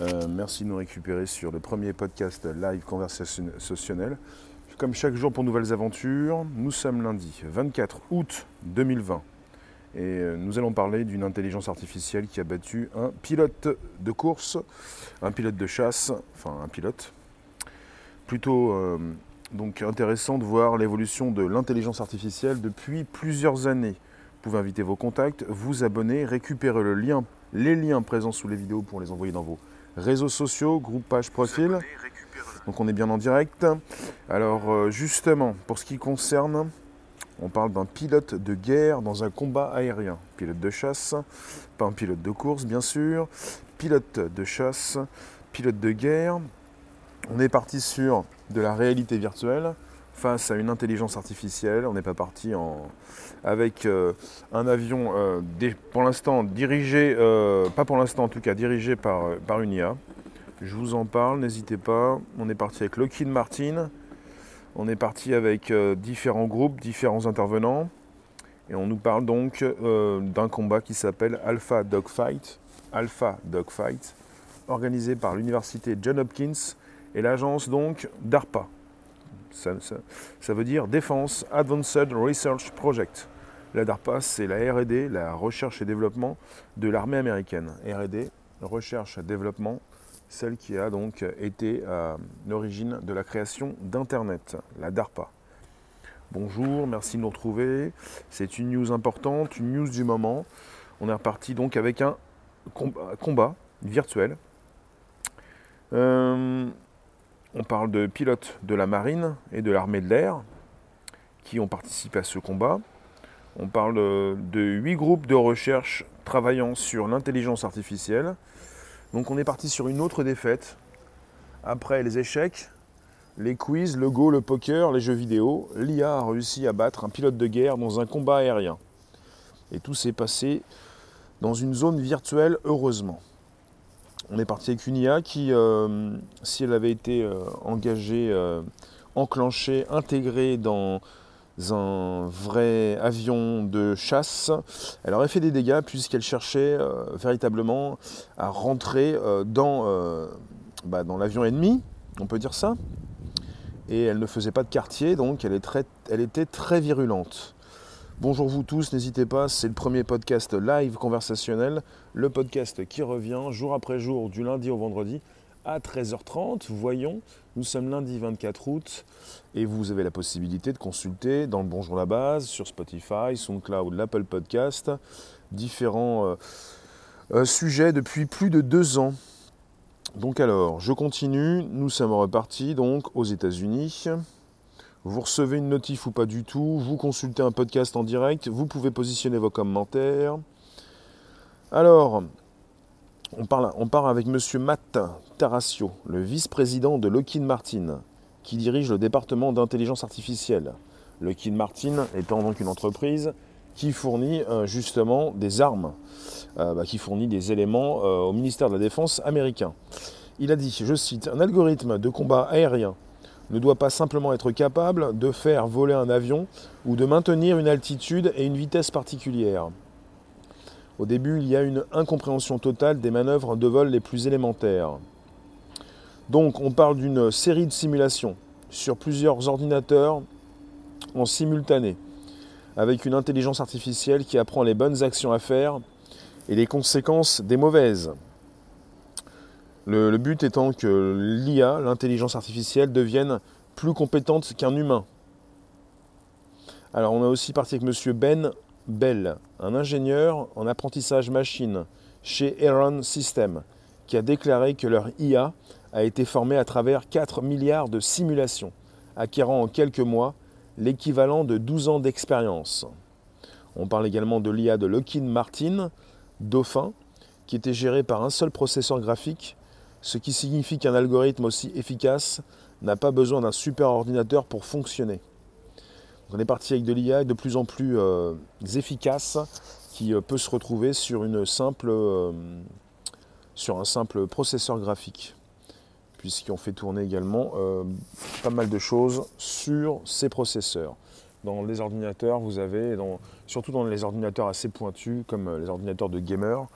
Euh, merci de nous récupérer sur le premier podcast live conversationnel. Comme chaque jour pour nouvelles aventures, nous sommes lundi 24 août 2020 et euh, nous allons parler d'une intelligence artificielle qui a battu un pilote de course, un pilote de chasse, enfin un pilote. Plutôt euh, donc intéressant de voir l'évolution de l'intelligence artificielle depuis plusieurs années. Vous pouvez inviter vos contacts, vous abonner, récupérer le lien, les liens présents sous les vidéos pour les envoyer dans vos réseaux sociaux, groupe, page, profil. Donc on est bien en direct. Alors euh, justement, pour ce qui concerne, on parle d'un pilote de guerre dans un combat aérien. Pilote de chasse, pas un pilote de course bien sûr. Pilote de chasse, pilote de guerre. On est parti sur de la réalité virtuelle face à une intelligence artificielle. On n'est pas parti avec euh, un avion, euh, pour l'instant dirigé, euh, pas pour l'instant en tout cas, dirigé par, par une IA. Je vous en parle, n'hésitez pas. On est parti avec Lockheed Martin. On est parti avec différents groupes, différents intervenants. Et on nous parle donc d'un combat qui s'appelle Alpha Dogfight. Alpha Dogfight, organisé par l'université John Hopkins et l'agence donc DARPA. Ça, veut dire Defense Advanced Research Project. La DARPA, c'est la RD, la recherche et développement de l'armée américaine. RD, recherche et développement, celle qui a donc été à l'origine de la création d'Internet, la DARPA. Bonjour, merci de nous retrouver. C'est une news importante, une news du moment. On est reparti donc avec un combat virtuel. Euh, on parle de pilotes de la marine et de l'armée de l'air qui ont participé à ce combat. On parle de huit groupes de recherche travaillant sur l'intelligence artificielle. Donc on est parti sur une autre défaite. Après les échecs, les quiz, le go, le poker, les jeux vidéo, l'IA a réussi à battre un pilote de guerre dans un combat aérien. Et tout s'est passé dans une zone virtuelle, heureusement. On est parti avec une IA qui, euh, si elle avait été euh, engagée, euh, enclenchée, intégrée dans un vrai avion de chasse, elle aurait fait des dégâts puisqu'elle cherchait véritablement à rentrer dans, bah, dans l'avion ennemi, on peut dire ça. Et elle ne faisait pas de quartier, donc elle était très virulente. Bonjour vous tous, n'hésitez pas, c'est le premier podcast live conversationnel, le podcast qui revient jour après jour du lundi au vendredi à 13h30. Voyons, nous sommes lundi 24 août et vous avez la possibilité de consulter dans le Bonjour la base, sur Spotify, SoundCloud, l'Apple Podcast, différents euh, euh, sujets depuis plus de deux ans. Donc alors, je continue, nous sommes repartis donc aux États-Unis vous recevez une notif ou pas du tout, vous consultez un podcast en direct, vous pouvez positionner vos commentaires. Alors, on parle, part avec M. Matt Tarasio, le vice-président de Lockheed Martin, qui dirige le département d'intelligence artificielle. Lockheed Martin étant donc une entreprise qui fournit euh, justement des armes, euh, bah, qui fournit des éléments euh, au ministère de la Défense américain. Il a dit, je cite, un algorithme de combat aérien ne doit pas simplement être capable de faire voler un avion ou de maintenir une altitude et une vitesse particulière. Au début, il y a une incompréhension totale des manœuvres de vol les plus élémentaires. Donc on parle d'une série de simulations sur plusieurs ordinateurs en simultané, avec une intelligence artificielle qui apprend les bonnes actions à faire et les conséquences des mauvaises. Le, but étant que l'IA, l'intelligence artificielle, devienne plus compétente qu'un humain. Alors on a aussi parti avec M. Ben Bell, un ingénieur en apprentissage machine chez Aaron System, qui a déclaré que leur IA a été formée à travers 4 milliards de simulations, acquérant en quelques mois l'équivalent de 12 ans d'expérience. On parle également de l'IA de Lockheed Martin, Dauphin, qui était géré par un seul processeur graphique ce qui signifie qu'un algorithme aussi efficace n'a pas besoin d'un super ordinateur pour fonctionner. on est parti avec de l'IA de plus en plus euh, efficace qui euh, peut se retrouver sur, une simple, euh, sur un simple processeur graphique, puisqu'on fait tourner également pas mal de choses sur ces processeurs. Dans les ordinateurs, vous avez, surtout dans les ordinateurs assez pointus, comme les ordinateurs de gamers,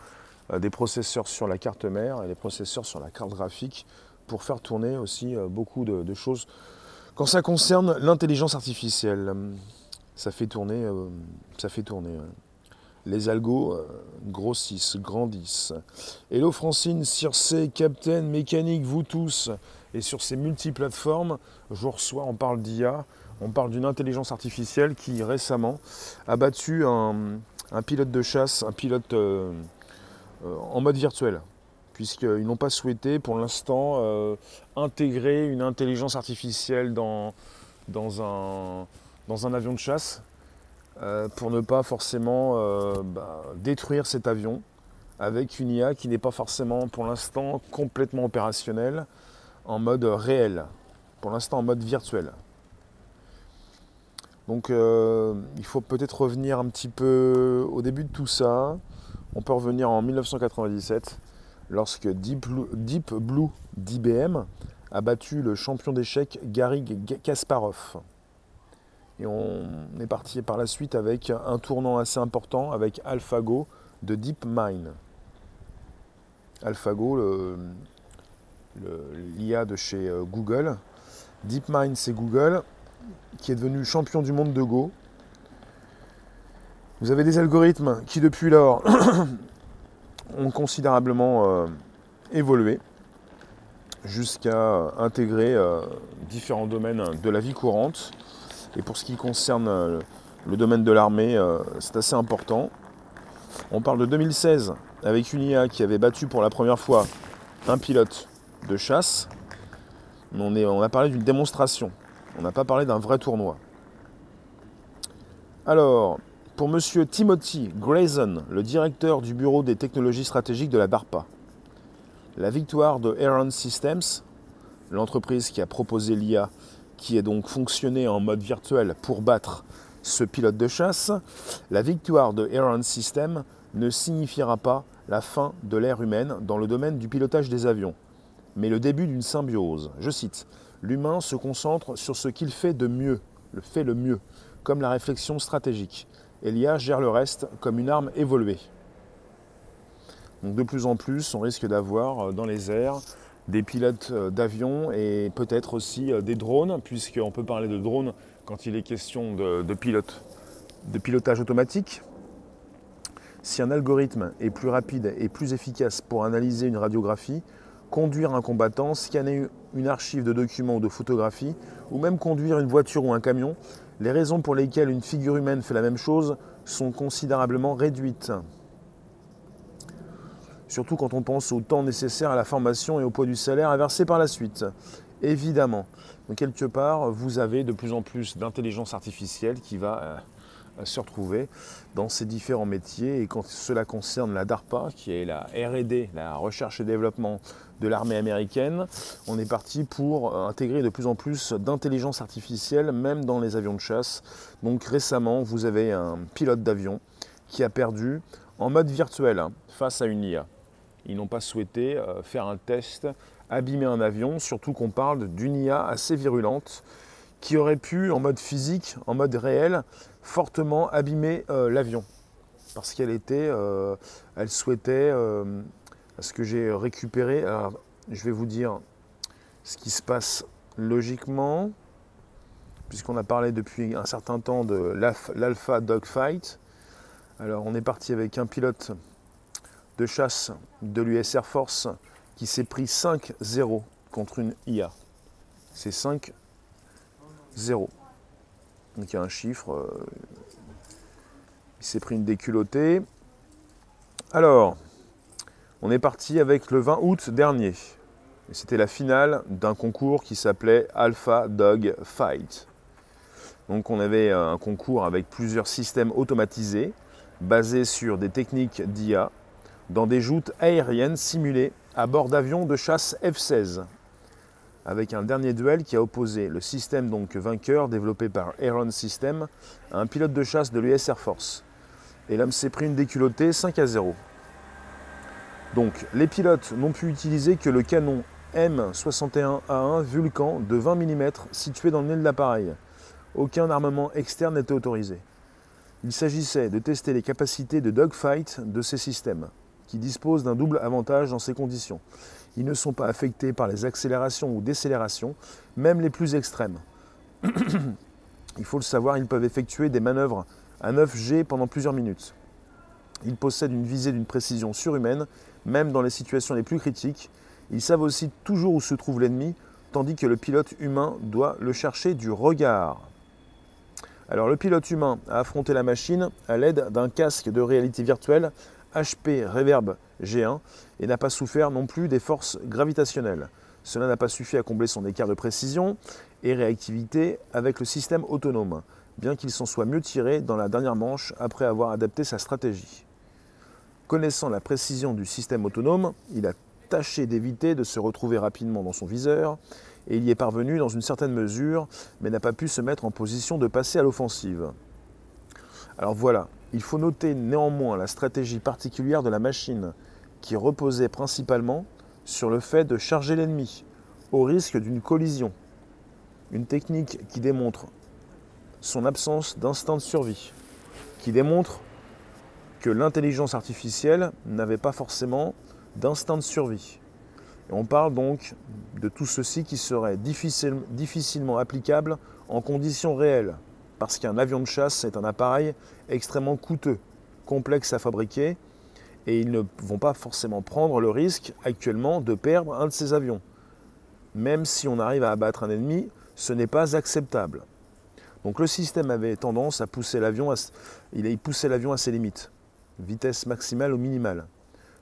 des processeurs sur la carte mère et des processeurs sur la carte graphique pour faire tourner aussi euh, beaucoup de, choses. Quand ça concerne l'intelligence artificielle, ça fait tourner, ça fait tourner. Les algos grossissent, grandissent. Hello Francine, Circe, Captain, Mécanique, vous tous. Et sur ces multiplateformes, je reçois, on parle d'IA, on parle d'une intelligence artificielle qui récemment a battu un, pilote de chasse, un pilote euh, euh, en mode virtuel, puisqu'ils n'ont pas souhaité pour l'instant euh, intégrer une intelligence artificielle dans, dans, un, dans un avion de chasse pour ne pas forcément bah, détruire cet avion avec une IA qui n'est pas forcément pour l'instant complètement opérationnelle en mode réel, pour l'instant en mode virtuel. Donc euh, il faut peut-être revenir un petit peu au début de tout ça. On peut revenir en 1997, lorsque Deep Blue, d'IBM a battu le champion d'échecs Gary Kasparov. Et on est parti par la suite avec un tournant assez important avec AlphaGo de DeepMind. AlphaGo, l'IA de chez euh, Google. DeepMind, c'est Google qui est devenu champion du monde de Go. Vous avez des algorithmes qui depuis lors ont considérablement euh, évolué jusqu'à intégrer euh, différents domaines de la vie courante. Et pour ce qui concerne euh, le domaine de l'armée, c'est assez important. On parle de 2016 avec une IA qui avait battu pour la première fois un pilote de chasse. On, est, on a parlé d'une démonstration. On n'a pas parlé d'un vrai tournoi. Alors, pour monsieur Timothy Grayson, le directeur du bureau des technologies stratégiques de la DARPA, la victoire de Aaron Systems, l'entreprise qui a proposé l'IA, qui est donc fonctionné en mode virtuel pour battre ce pilote de chasse, la victoire de Aaron Systems ne signifiera pas la fin de l'ère humaine dans le domaine du pilotage des avions, mais le début d'une symbiose. Je cite l'humain se concentre sur ce qu'il fait de mieux, le fait le mieux, comme la réflexion stratégique. Et l'IA gère le reste comme une arme évoluée. De plus en plus, on risque d'avoir euh, dans les airs des pilotes euh, d'avions et peut-être aussi euh, des drones, puisqu'on peut parler de drones quand il est question de pilotage automatique. Si un algorithme est plus rapide et plus efficace pour analyser une radiographie, conduire un combattant, scanner une archive de documents ou de photographies, ou même conduire une voiture ou un camion, les raisons pour lesquelles une figure humaine fait la même chose sont considérablement réduites. Surtout quand on pense au temps nécessaire à la formation et au poids du salaire à verser par la suite. Évidemment. Quelque part, vous avez de plus en plus d'intelligence artificielle qui va euh, se retrouver dans ces différents métiers. Et quand cela concerne la DARPA, qui est la RD, la recherche et développement de l'armée américaine, on est parti pour intégrer de plus en plus d'intelligence artificielle, même dans les avions de chasse. Donc récemment, vous avez un pilote d'avion qui a perdu en mode virtuel hein, face à une IA. Ils n'ont pas souhaité euh, faire un test, abîmer un avion, surtout qu'on parle d'une IA assez virulente qui aurait pu, en mode physique, en mode réel, fortement abîmer euh, l'avion. Parce qu'elle était, euh, elle souhaitait, euh, ce que j'ai récupéré, alors je vais vous dire ce qui se passe logiquement, puisqu'on a parlé depuis un certain temps de l'Alpha Dogfight. Alors on est parti avec un pilote de chasse de l'US Air Force qui s'est pris 5-0 contre une IA. C'est 5 0. Donc il y a un chiffre. Euh, il s'est pris une déculottée. Alors, on est parti avec le 20 août dernier. C'était la finale d'un concours qui s'appelait Alpha Dog Fight. Donc on avait un concours avec plusieurs systèmes automatisés basés sur des techniques d'IA dans des joutes aériennes simulées à bord d'avions de chasse F-16 avec un dernier duel qui a opposé le système donc vainqueur développé par Aeron System à un pilote de chasse de l'US Air Force. Et l'homme s'est pris une déculottée 5 à 0. Donc les pilotes n'ont pu utiliser que le canon M61A1 Vulcan de 20 mm situé dans le nez de l'appareil. Aucun armement externe n'était autorisé. Il s'agissait de tester les capacités de dogfight de ces systèmes. qui disposent d'un double avantage dans ces conditions. Ils ne sont pas affectés par les accélérations ou décélérations, même les plus extrêmes. Il faut le savoir, ils peuvent effectuer des manœuvres à 9G pendant plusieurs minutes. Ils possèdent une visée d'une précision surhumaine, même dans les situations les plus critiques. Ils savent aussi toujours où se trouve l'ennemi, tandis que le pilote humain doit le chercher du regard. Alors le pilote humain a affronté la machine à l'aide d'un casque de réalité virtuelle HP Reverb G1 et n'a pas souffert non plus des forces gravitationnelles. Cela n'a pas suffi à combler son écart de précision et réactivité avec le système autonome, bien qu'il s'en soit mieux tiré dans la dernière manche après avoir adapté sa stratégie. Connaissant la précision du système autonome, il a tâché d'éviter de se retrouver rapidement dans son viseur, et il y est parvenu dans une certaine mesure, mais n'a pas pu se mettre en position de passer à l'offensive. Alors voilà, il faut noter néanmoins la stratégie particulière de la machine, qui reposait principalement sur le fait de charger l'ennemi, au risque d'une collision. Une technique qui démontre son absence d'instinct de survie, qui démontre que l'intelligence artificielle n'avait pas forcément d'instinct de survie. On parle donc de tout ceci qui serait difficilement applicable en conditions réelles, parce qu'un avion de chasse est un appareil extrêmement coûteux, complexe à fabriquer, et ils ne vont pas forcément prendre le risque actuellement de perdre un de ces avions. Même si on arrive à abattre un ennemi, ce n'est pas acceptable. Donc le système avait tendance à pousser l'avion, il poussait l'avion à ses limites, vitesse maximale ou minimale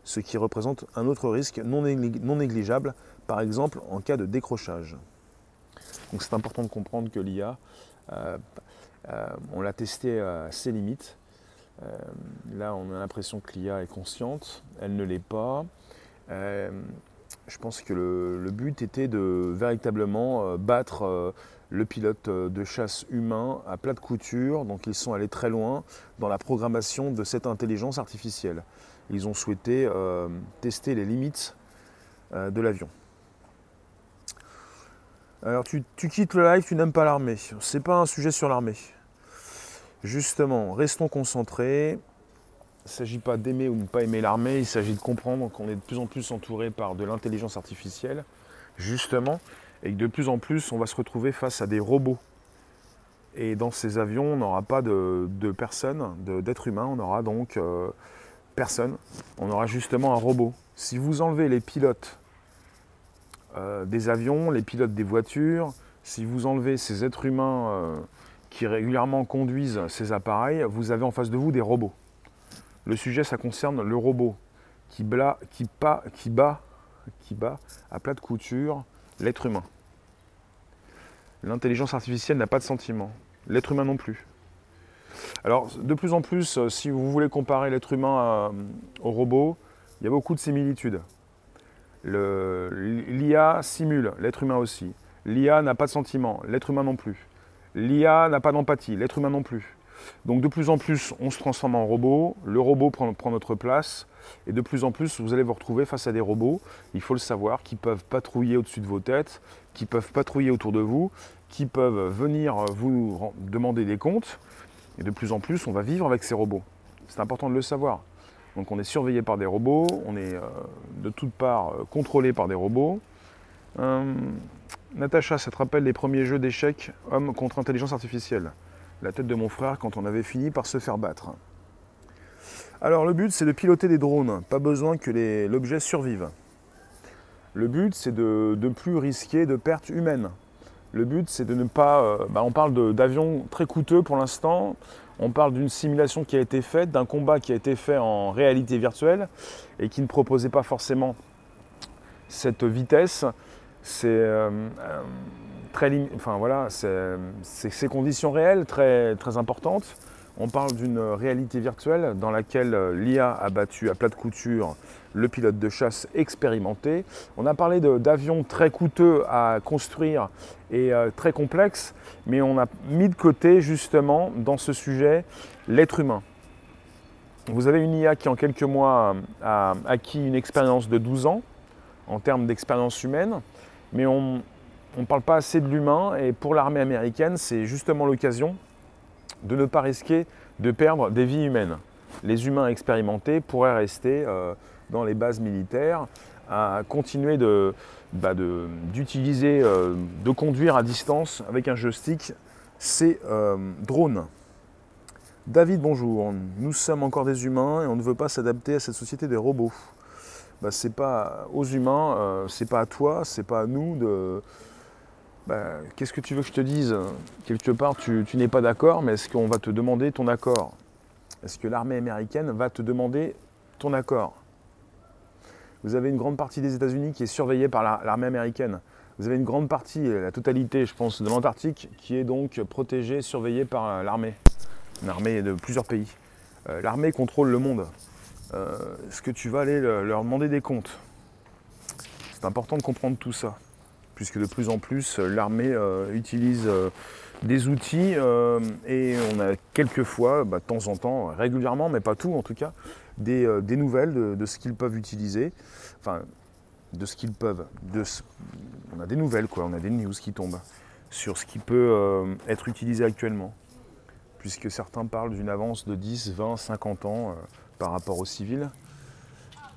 ce qui représente un autre risque non, négligeable, par exemple en cas de décrochage. Donc c'est important de comprendre que l'IA, euh, on l'a testé à ses limites. Euh, là, on a l'impression que l'IA est consciente, elle ne l'est pas. je pense que le, but était de véritablement battre le pilote de chasse humain à plat de couture. Donc ils sont allés très loin dans la programmation de cette intelligence artificielle ils ont souhaité euh, tester les limites euh, de l'avion. Alors tu, quittes le live, tu n'aimes pas l'armée. C'est pas un sujet sur l'armée. Justement, restons concentrés. Il ne s'agit pas d'aimer ou de ne pas aimer l'armée, il s'agit de comprendre qu'on est de plus en plus entouré par de l'intelligence artificielle, justement, et que de plus en plus on va se retrouver face à des robots. Et dans ces avions, on n'aura pas de, personnes, d'êtres humains, on aura donc euh, personne. On aura justement un robot. Si vous enlevez les pilotes euh, des avions, les pilotes des voitures, si vous enlevez ces êtres humains euh, qui régulièrement conduisent ces appareils, vous avez en face de vous des robots. Le sujet, ça concerne le robot qui, qui, bat à plat de couture l'être humain. L'intelligence artificielle n'a pas de sentiment, l'être humain non plus. Alors, de plus en plus, euh, si vous voulez comparer l'être humain euh, au robot, il y a beaucoup de similitudes. L'IA simule, l'être humain aussi. L'IA n'a pas de sentiment, l'être humain non plus. L'IA n'a pas d'empathie, l'être humain non plus. Donc de plus en plus, on se transforme en robot, le robot prend, notre place, et de plus en plus, vous allez vous retrouver face à des robots, il faut le savoir, qui peuvent patrouiller au-dessus de vos têtes, qui peuvent patrouiller autour de vous, qui peuvent venir vous demander des comptes, et de plus en plus, on va vivre avec ces robots. C'est important de le savoir. Donc on est surveillé par des robots, on est euh, de toutes parts euh, contrôlé par des robots. Euh, Natacha, ça te rappelle les premiers jeux d'échecs homme contre intelligence artificielle La tête de mon frère quand on avait fini par se faire battre. Alors le but c'est de piloter des drones, pas besoin que l'objet survive. Le but c'est de ne plus risquer de pertes humaines. Le but, c'est de ne pas. Euh, bah, on parle d'avions très coûteux pour l'instant. On parle d'une simulation qui a été faite, d'un combat qui a été fait en réalité virtuelle et qui ne proposait pas forcément cette vitesse. C'est euh, euh, très, enfin voilà, c'est ces conditions réelles très très importantes. On parle d'une réalité virtuelle dans laquelle euh, l'IA a battu à plat de couture le pilote de chasse expérimenté. On a parlé d'avions très coûteux à construire et très complexes, mais on a mis de côté justement dans ce sujet l'être humain. Vous avez une IA qui en quelques mois a acquis une expérience de 12 ans en termes d'expérience humaine, mais on ne parle pas assez de l'humain et pour l'armée américaine, c'est justement l'occasion de ne pas risquer de perdre des vies humaines. Les humains expérimentés pourraient rester euh, dans les bases militaires à continuer bah, d'utiliser, euh, de, conduire à distance avec un joystick ces euh, drones. David, bonjour. Nous sommes encore des humains et on ne veut pas s'adapter à cette société des robots. Bah, c'est pas aux humains, euh, c'est pas à toi, c'est pas à nous de. Bah, qu'est-ce que tu veux que je te dise? Quelque part, tu, tu n'es pas d'accord, mais est-ce qu'on va te demander ton accord? Est-ce que l'armée américaine va te demander ton accord? Vous avez une grande partie des États-Unis qui est surveillée par l'armée américaine. Vous avez une grande partie, la totalité, je pense, de l'Antarctique qui est donc protégée, surveillée par euh, l'armée. Une armée de plusieurs pays. Euh, l'armée contrôle le monde. Euh, est-ce que tu vas aller leur demander des comptes? C'est important de comprendre tout ça, puisque de plus en plus, l'armée utilise des outils et on a quelquefois, bah, de temps en temps, régulièrement, mais pas tout en tout cas, des, nouvelles de ce qu'ils peuvent utiliser enfin, de ce qu'ils peuvent. on a des nouvelles, quoi, on a des news qui tombent sur ce qui peut euh, être utilisé actuellement. Puisque certains parlent d'une avance de 10, 20, 50 ans euh, par rapport aux civils.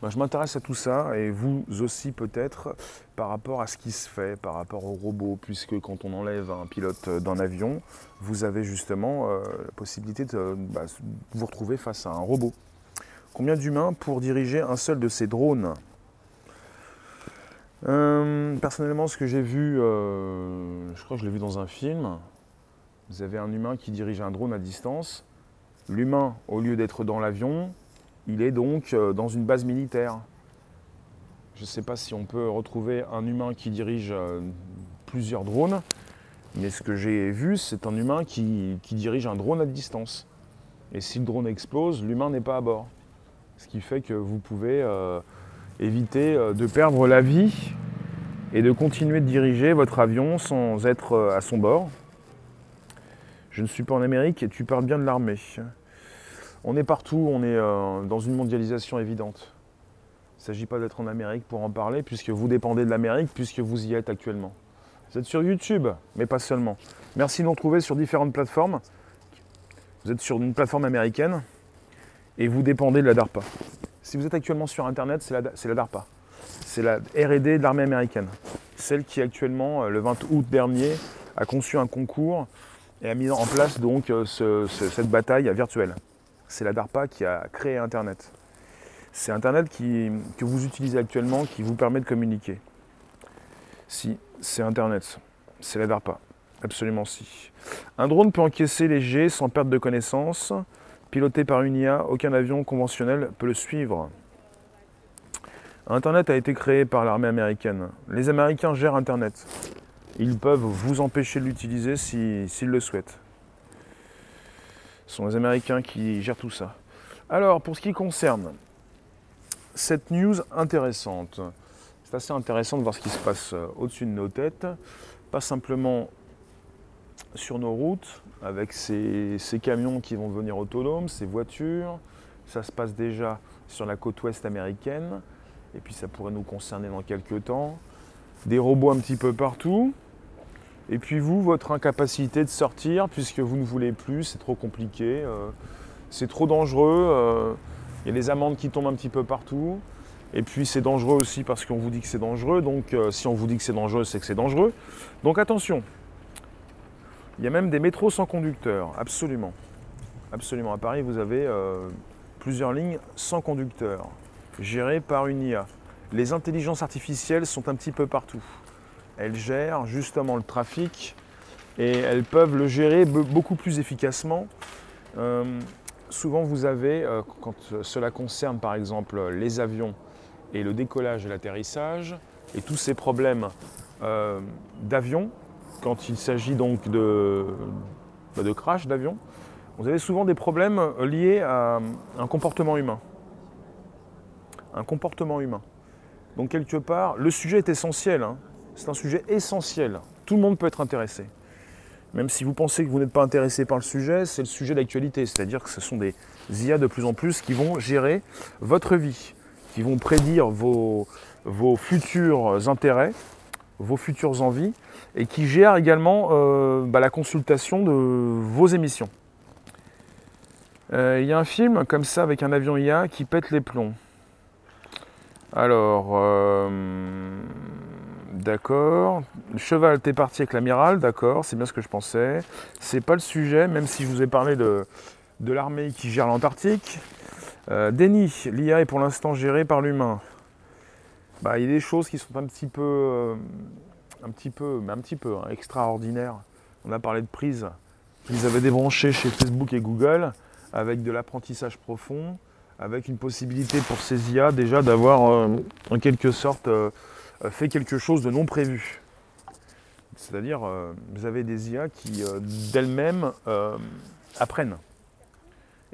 je m'intéresse à tout ça, et vous aussi peut-être, par rapport à ce qui se fait, par rapport aux robots, puisque quand on enlève un pilote d'un avion, vous avez justement euh, la possibilité de bah, vous retrouver face à un robot. Combien d'humains pour diriger un seul de ces drones? Euh, personnellement, ce que j'ai vu, euh, je crois que je l'ai vu dans un film. Vous avez un humain qui dirige un drone à distance. L'humain, au lieu d'être dans l'avion, il est donc euh, dans une base militaire. Je ne sais pas si on peut retrouver un humain qui dirige plusieurs drones, mais ce que j'ai vu, c'est un humain qui, dirige un drone à distance. Et si le drone explose, l'humain n'est pas à bord. Ce qui fait que vous pouvez éviter euh, de perdre la vie et de continuer de diriger votre avion sans être euh, à son bord. Je ne suis pas en Amérique et tu parles bien de l'armée. On est partout, on est euh, dans une mondialisation évidente. Il ne s'agit pas d'être en Amérique pour en parler, puisque vous dépendez de l'Amérique, puisque vous y êtes actuellement. Vous êtes sur YouTube, mais pas seulement. Merci de nous retrouver sur différentes plateformes. Vous êtes sur une plateforme américaine et vous dépendez de la DARPA. Si vous êtes actuellement sur Internet, c'est la, DARPA. C'est la RD de l'armée américaine. Celle qui actuellement, euh, le 20 août dernier, a conçu un concours et a mis en place donc euh, cette bataille virtuelle. C'est la DARPA qui a créé Internet. C'est Internet que vous utilisez actuellement qui vous permet de communiquer. Si, c'est Internet. C'est la DARPA. Absolument si. Un drone peut encaisser les jets sans perte de connaissance. Piloté par une IA, aucun avion conventionnel peut le suivre. Internet a été créé par l'armée américaine. Les Américains gèrent Internet. Ils peuvent vous empêcher de l'utiliser s'ils le souhaitent. Ce sont les Américains qui gèrent tout ça. Alors, pour ce qui concerne cette news intéressante, c'est assez intéressant de voir ce qui se passe euh, au-dessus de nos têtes. Pas simplement sur nos routes avec ces, camions qui vont devenir autonomes, ces voitures. Ça se passe déjà sur la côte ouest américaine et puis ça pourrait nous concerner dans quelques temps. Des robots un petit peu partout. Et puis vous, votre incapacité de sortir puisque vous ne voulez plus, c'est trop compliqué, euh, c'est trop dangereux, euh, il y a des amendes qui tombent un petit peu partout. Et puis c'est dangereux aussi parce qu'on vous dit que c'est dangereux. Donc euh, si on vous dit que c'est dangereux, c'est que c'est dangereux. Donc attention, il y a même des métros sans conducteur, absolument. Absolument. À Paris, vous avez plusieurs lignes sans conducteur, gérées par une IA. Les intelligences artificielles sont un petit peu partout. Elles gèrent justement le trafic et elles peuvent le gérer beaucoup plus efficacement. Euh, souvent, vous avez, euh, quand cela concerne par exemple les avions et le décollage et l'atterrissage, et tous ces problèmes d'avions, quand il s'agit donc de, bah, crash d'avion, vous avez souvent des problèmes liés à un comportement humain. Un comportement humain. Donc quelque part, le sujet est essentiel. Hein. C'est un sujet essentiel. Tout le monde peut être intéressé. Même si vous pensez que vous n'êtes pas intéressé par le sujet, c'est le sujet d'actualité. C'est-à-dire que ce sont des IA de plus en plus qui vont gérer votre vie, qui vont prédire vos, futurs intérêts, vos futures envies et qui gère également euh, bah, la consultation de vos émissions. Euh, il y a un film comme ça avec un avion IA qui pète les plombs. Alors, euh, d'accord. Cheval, t'es parti avec l'amiral, d'accord, c'est bien ce que je pensais. C'est pas le sujet, même si je vous ai parlé de, l'armée qui gère l'Antarctique. Euh, Denis, l'IA est pour l'instant gérée par l'humain. Bah, il y a des choses qui sont un petit peu, euh, peu hein, extraordinaires. On a parlé de prise qu'ils avaient débranché chez Facebook et Google avec de l'apprentissage profond, avec une possibilité pour ces IA déjà d'avoir euh, en quelque sorte fait quelque chose de non prévu. C'est-à-dire, vous avez des IA qui d'elles-mêmes apprennent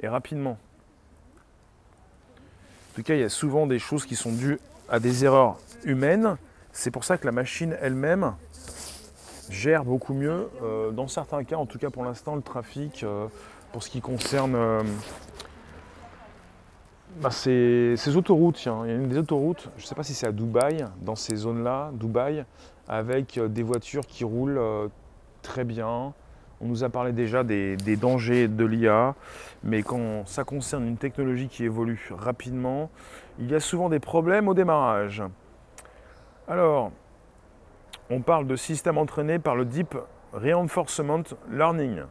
et rapidement. En tout cas, il y a souvent des choses qui sont dues à des erreurs humaines. C'est pour ça que la machine elle-même gère beaucoup mieux, euh, dans certains cas, en tout cas pour l'instant, le trafic euh, pour ce qui concerne euh, bah, ces, autoroutes. Il y a une des autoroutes, je ne sais pas si c'est à Dubaï, dans ces zones-là, Dubaï, avec des voitures qui roulent très bien. On nous a parlé déjà des dangers de l'IA, mais quand ça concerne une technologie qui évolue rapidement, il y a souvent des problèmes au démarrage. Alors, on parle de système entraîné par le Deep Reinforcement Learning.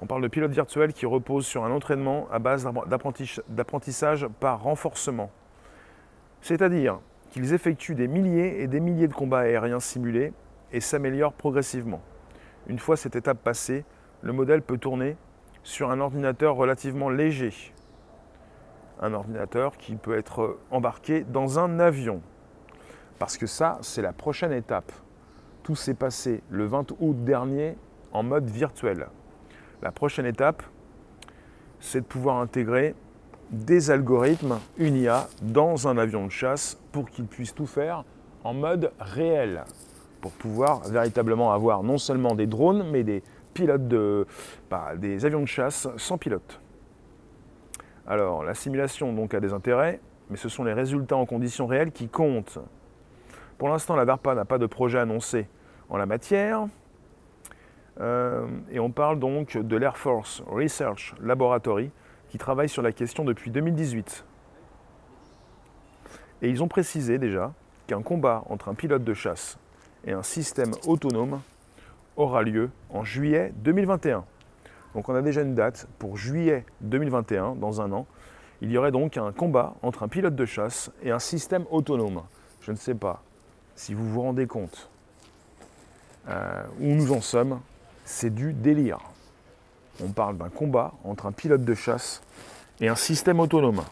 On parle de pilote virtuel qui repose sur un entraînement à base d'apprentissage par renforcement. C'est-à-dire qu'ils effectuent des milliers et des milliers de combats aériens simulés et s'améliorent progressivement. Une fois cette étape passée, le modèle peut tourner sur un ordinateur relativement léger, un ordinateur qui peut être embarqué dans un avion. Parce que ça, c'est la prochaine étape. Tout s'est passé le 20 août dernier en mode virtuel. La prochaine étape, c'est de pouvoir intégrer des algorithmes, une IA, dans un avion de chasse pour qu'il puisse tout faire en mode réel. Pour pouvoir véritablement avoir non seulement des drones, mais des pilotes de. Bah, des avions de chasse sans pilote. Alors, la simulation donc a des intérêts, mais ce sont les résultats en conditions réelles qui comptent. Pour l'instant, la DARPA n'a pas de projet annoncé en la matière. Euh, et on parle donc de l'Air Force Research Laboratory qui travaille sur la question depuis 2018. Et ils ont précisé déjà qu'un combat entre un pilote de chasse et un système autonome aura lieu en juillet 2021. Donc on a déjà une date pour juillet 2021, dans un an. Il y aurait donc un combat entre un pilote de chasse et un système autonome. Je ne sais pas si vous vous rendez compte euh, où nous en sommes. C'est du délire. On parle d'un combat entre un pilote de chasse et un système autonome.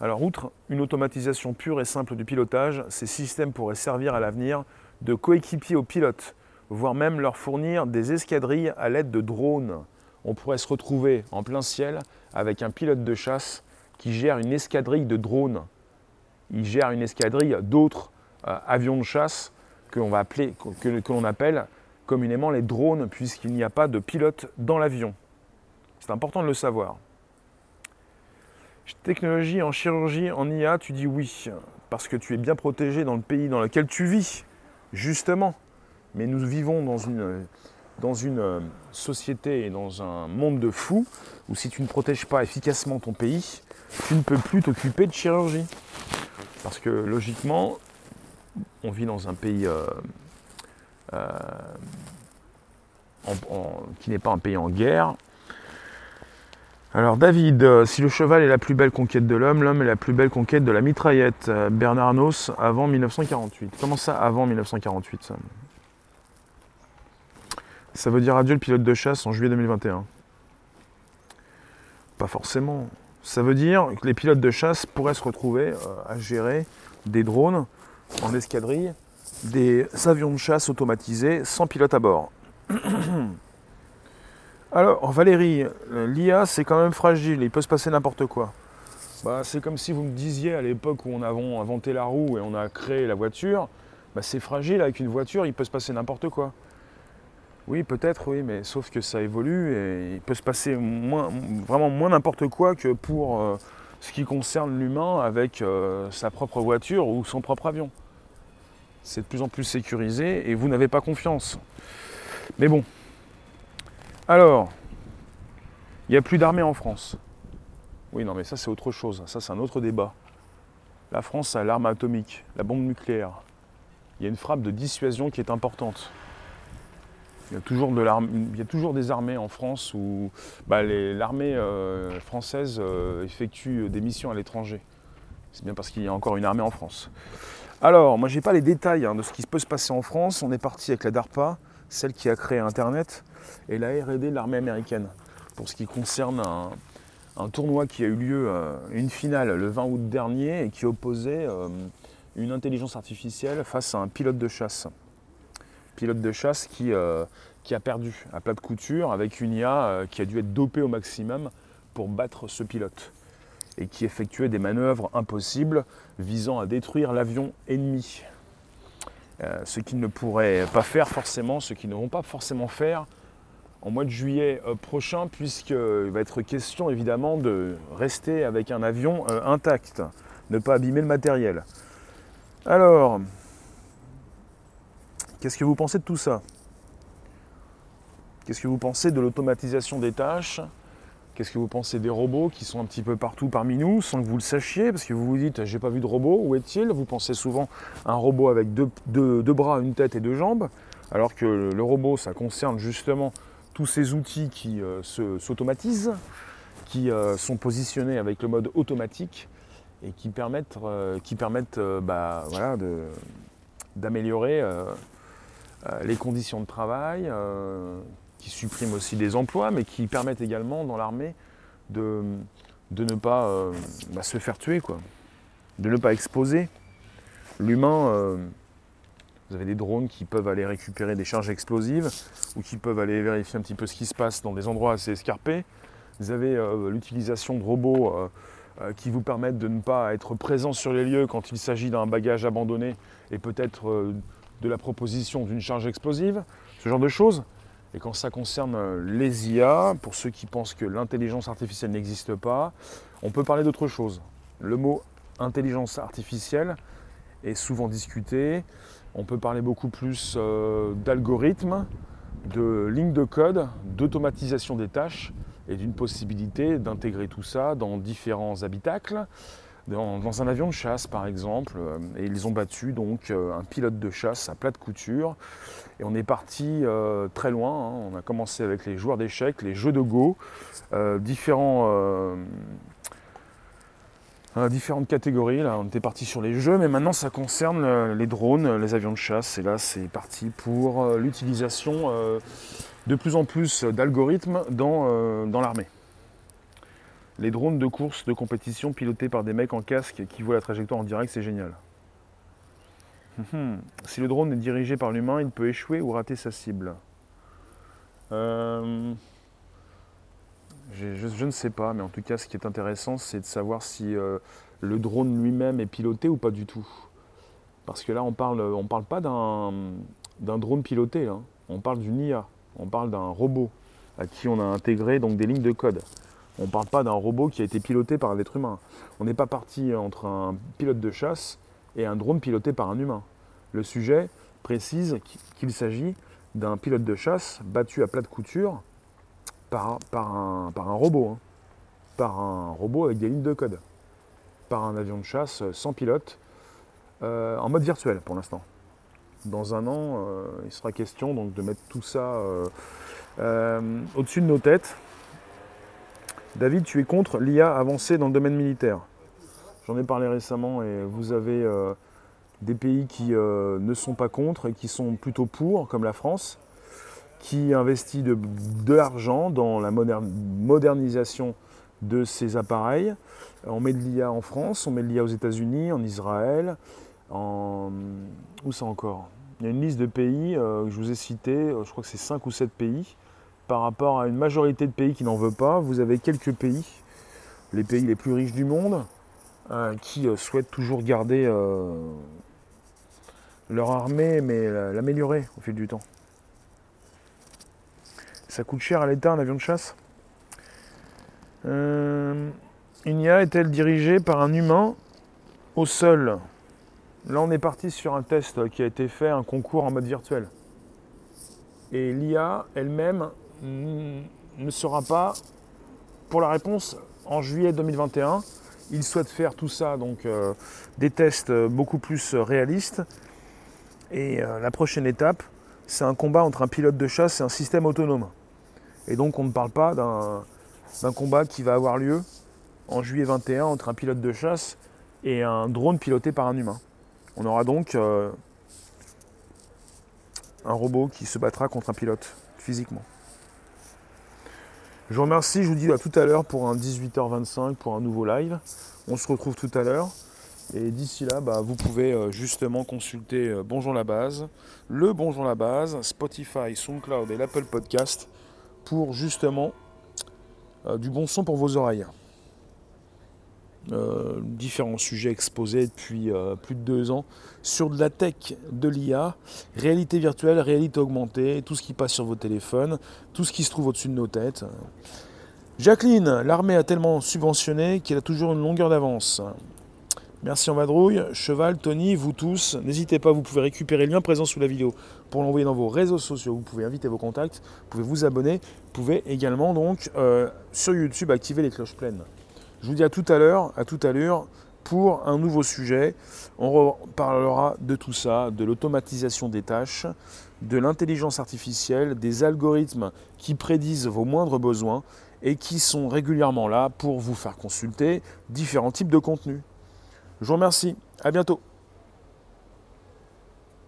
Alors, outre une automatisation pure et simple du pilotage, ces systèmes pourraient servir à l'avenir de coéquipier aux pilotes voire même leur fournir des escadrilles à l'aide de drones. On pourrait se retrouver en plein ciel avec un pilote de chasse qui gère une escadrille de drones. Il gère une escadrille d'autres euh, avions de chasse que l'on que, appelle communément les drones, puisqu'il n'y a pas de pilote dans l'avion. C'est important de le savoir. Technologie en chirurgie, en IA, tu dis oui, parce que tu es bien protégé dans le pays dans lequel tu vis, justement. Mais nous vivons dans une, dans une euh, société et dans un monde de fous où si tu ne protèges pas efficacement ton pays, tu ne peux plus t'occuper de chirurgie. Parce que logiquement, on vit dans un pays euh, euh, qui n'est pas un pays en guerre. Alors David, si le cheval est la plus belle conquête de l'homme, l'homme est la plus belle conquête de la mitraillette. Bernard Nos avant 1948. Comment ça avant 1948 ça? Veut dire adieu le pilote de chasse en juillet 2021 Pas forcément. Ça veut dire que les pilotes de chasse pourraient se retrouver euh, à gérer des drones en escadrille, des avions de chasse automatisés sans pilote à bord. Alors Valérie, l'IA c'est quand même fragile, il peut se passer n'importe quoi. Bah, c'est comme si vous me disiez à l'époque où on a inventé la roue et on a créé la voiture, bah, c'est fragile avec une voiture, il peut se passer n'importe quoi. Oui, peut-être, oui, mais sauf que ça évolue et il peut se passer vraiment moins n'importe quoi que pour euh, ce qui concerne l'humain avec euh, sa propre voiture ou son propre avion. C'est de plus en plus sécurisé et vous n'avez pas confiance. Mais bon. Alors, il n'y a plus d'armée en France. Oui, non, mais ça, c'est autre chose. Ça, c'est un autre débat. La France a l'arme atomique, la bombe nucléaire. Il y a une frappe de dissuasion qui est importante. Il y a toujours, des armées en France où bah, l'armée euh, française euh, effectue des missions à l'étranger. C'est bien parce qu'il y a encore une armée en France. Alors, moi, je n'ai pas les détails hein, de ce qui peut se passer en France. On est parti avec la DARPA, celle qui a créé Internet, et la RD de l'armée américaine, pour ce qui concerne un, tournoi qui a eu lieu, euh, une finale le 20 août dernier, et qui opposait une intelligence artificielle face à un pilote de chasse pilote de chasse qui, euh, qui a perdu à plat de couture avec une IA euh, qui a dû être dopée au maximum pour battre ce pilote et qui effectuait des manœuvres impossibles visant à détruire l'avion ennemi. Euh, ce qu'ils ne pourraient pas faire forcément, ce qu'ils ne vont pas forcément faire en mois de juillet prochain, puisqu'il va être question évidemment de rester avec un avion intact, ne pas abîmer le matériel. Alors, Qu'est-ce que vous pensez de tout ça? Qu'est-ce que vous pensez de l'automatisation des tâches? Qu'est-ce que vous pensez des robots qui sont un petit peu partout parmi nous sans que vous le sachiez? Parce que vous vous dites, j'ai pas vu de robot, où est-il? Vous pensez souvent à un robot avec deux, bras, une tête et deux jambes, alors que le robot, ça concerne justement tous ces outils qui euh, s'automatisent, qui euh, sont positionnés avec le mode automatique et qui permettent, euh, qui permettent bah, voilà, d'améliorer les conditions de travail, euh, qui suppriment aussi des emplois, mais qui permettent également dans l'armée de, de, ne pas euh, bah, se faire tuer, quoi. de ne pas exposer. L'humain, vous avez des drones qui peuvent aller récupérer des charges explosives ou qui peuvent aller vérifier un petit peu ce qui se passe dans des endroits assez escarpés. Vous avez l'utilisation de robots qui vous permettent de ne pas être présent sur les lieux quand il s'agit d'un bagage abandonné et peut-être de la proposition d'une charge explosive, ce genre de choses. Et quand ça concerne euh, les IA, pour ceux qui pensent que l'intelligence artificielle n'existe pas, on peut parler d'autre chose. Le mot intelligence artificielle est souvent discuté. On peut parler beaucoup plus euh, d'algorithmes, de lignes de code, d'automatisation des tâches et d'une possibilité d'intégrer tout ça dans différents habitacles dans, un avion de chasse par exemple, euh, et ils ont battu donc euh, un pilote de chasse à plat de couture. Et on est parti euh, très loin. Hein. On a commencé avec les joueurs d'échecs, les jeux de go, différents, différentes catégories. Là, on était parti sur les jeux, mais maintenant ça concerne les drones, les avions de chasse. Et là, c'est parti pour l'utilisation de plus en plus d'algorithmes dans l'armée. Les drones de course, de compétition pilotés par des mecs en casque qui voient la trajectoire en direct, c'est génial. Mhm. Si le drone est dirigé par l'humain, il peut échouer ou rater sa cible. Euh, je, ne sais pas, mais en tout cas, ce qui est intéressant, c'est de savoir si euh, le drone lui-même est piloté ou pas du tout. Parce que là, on parle, on parle pas d'un drone piloté, hein. on parle d'une IA, on parle d'un robot à qui on a intégré donc des lignes de code. On ne parle pas d'un robot qui a été piloté par l'être humain. On n'est pas parti entre un pilote de chasse et un drone piloté par un humain. Le sujet précise qu'il s'agit d'un pilote de chasse battu à plat de couture par, un, robot. Hein. Par un robot avec des lignes de code. Par un avion de chasse sans pilote, euh, en mode virtuel pour l'instant. Dans un an, euh, il sera question donc, de mettre tout ça euh, au-dessus de nos têtes David, tu es contre l'IA avancée dans le domaine militaire. J'en ai parlé récemment et vous avez euh, des pays qui euh, ne sont pas contre et qui sont plutôt pour, comme la France, qui investit de, l'argent dans la modernisation de ces appareils. On met de l'IA en France, on met de l'IA aux États-Unis, en Israël, en... Où ça encore? Il y a une liste de pays euh, que je vous ai cité, je crois que c'est 5 ou 7 pays, par rapport à une majorité de pays qui n'en veut pas, vous avez quelques pays, les pays les plus riches du monde, euh, qui euh, souhaitent toujours garder euh, leur armée, mais l'améliorer au fil du temps. Ça coûte cher à l'État un avion de chasse? Une IA est-elle dirigée par un humain au sol? Là, on est parti sur un test qui a été fait, un concours en mode virtuel. Et l'IA elle-même ne sera pas, pour la réponse, en juillet 2021. Il souhaite faire tout ça, donc euh, des tests beaucoup plus réalistes. Et la prochaine étape, c'est un combat entre un pilote de chasse et un système autonome. Et donc on ne parle pas d'un combat qui va avoir lieu en juillet 21 entre un pilote de chasse et un drone piloté par un humain. On aura donc euh, un robot qui se battra contre un pilote physiquement. Je vous remercie, je vous dis à tout à l'heure pour un 18h25 pour un nouveau live. On se retrouve tout à l'heure. Et d'ici là, bah, vous pouvez euh, justement consulter euh, Bonjour la base, le Bonjour la base, Spotify, SoundCloud et l'Apple Podcast pour justement du bon son pour vos oreilles. Euh, différents sujets exposés depuis euh, plus de deux ans sur de la tech, de l'IA, réalité virtuelle, réalité augmentée, tout ce qui passe sur vos téléphones, tout ce qui se trouve au-dessus de nos têtes. Jacqueline, l'armée a tellement subventionné qu'elle a toujours une longueur d'avance. Merci en vadrouille, Cheval, Tony, vous tous, n'hésitez pas, vous pouvez récupérer le lien présent sous la vidéo pour l'envoyer dans vos réseaux sociaux, vous pouvez inviter vos contacts, vous pouvez vous abonner, vous pouvez également donc euh, sur YouTube activer les cloches pleines. Je vous dis à tout à l'heure, à toute allure, pour un nouveau sujet. On reparlera de tout ça, de l'automatisation des tâches, de l'intelligence artificielle, des algorithmes qui prédisent vos moindres besoins et qui sont régulièrement là pour vous faire consulter différents types de contenus. Je vous remercie, à bientôt.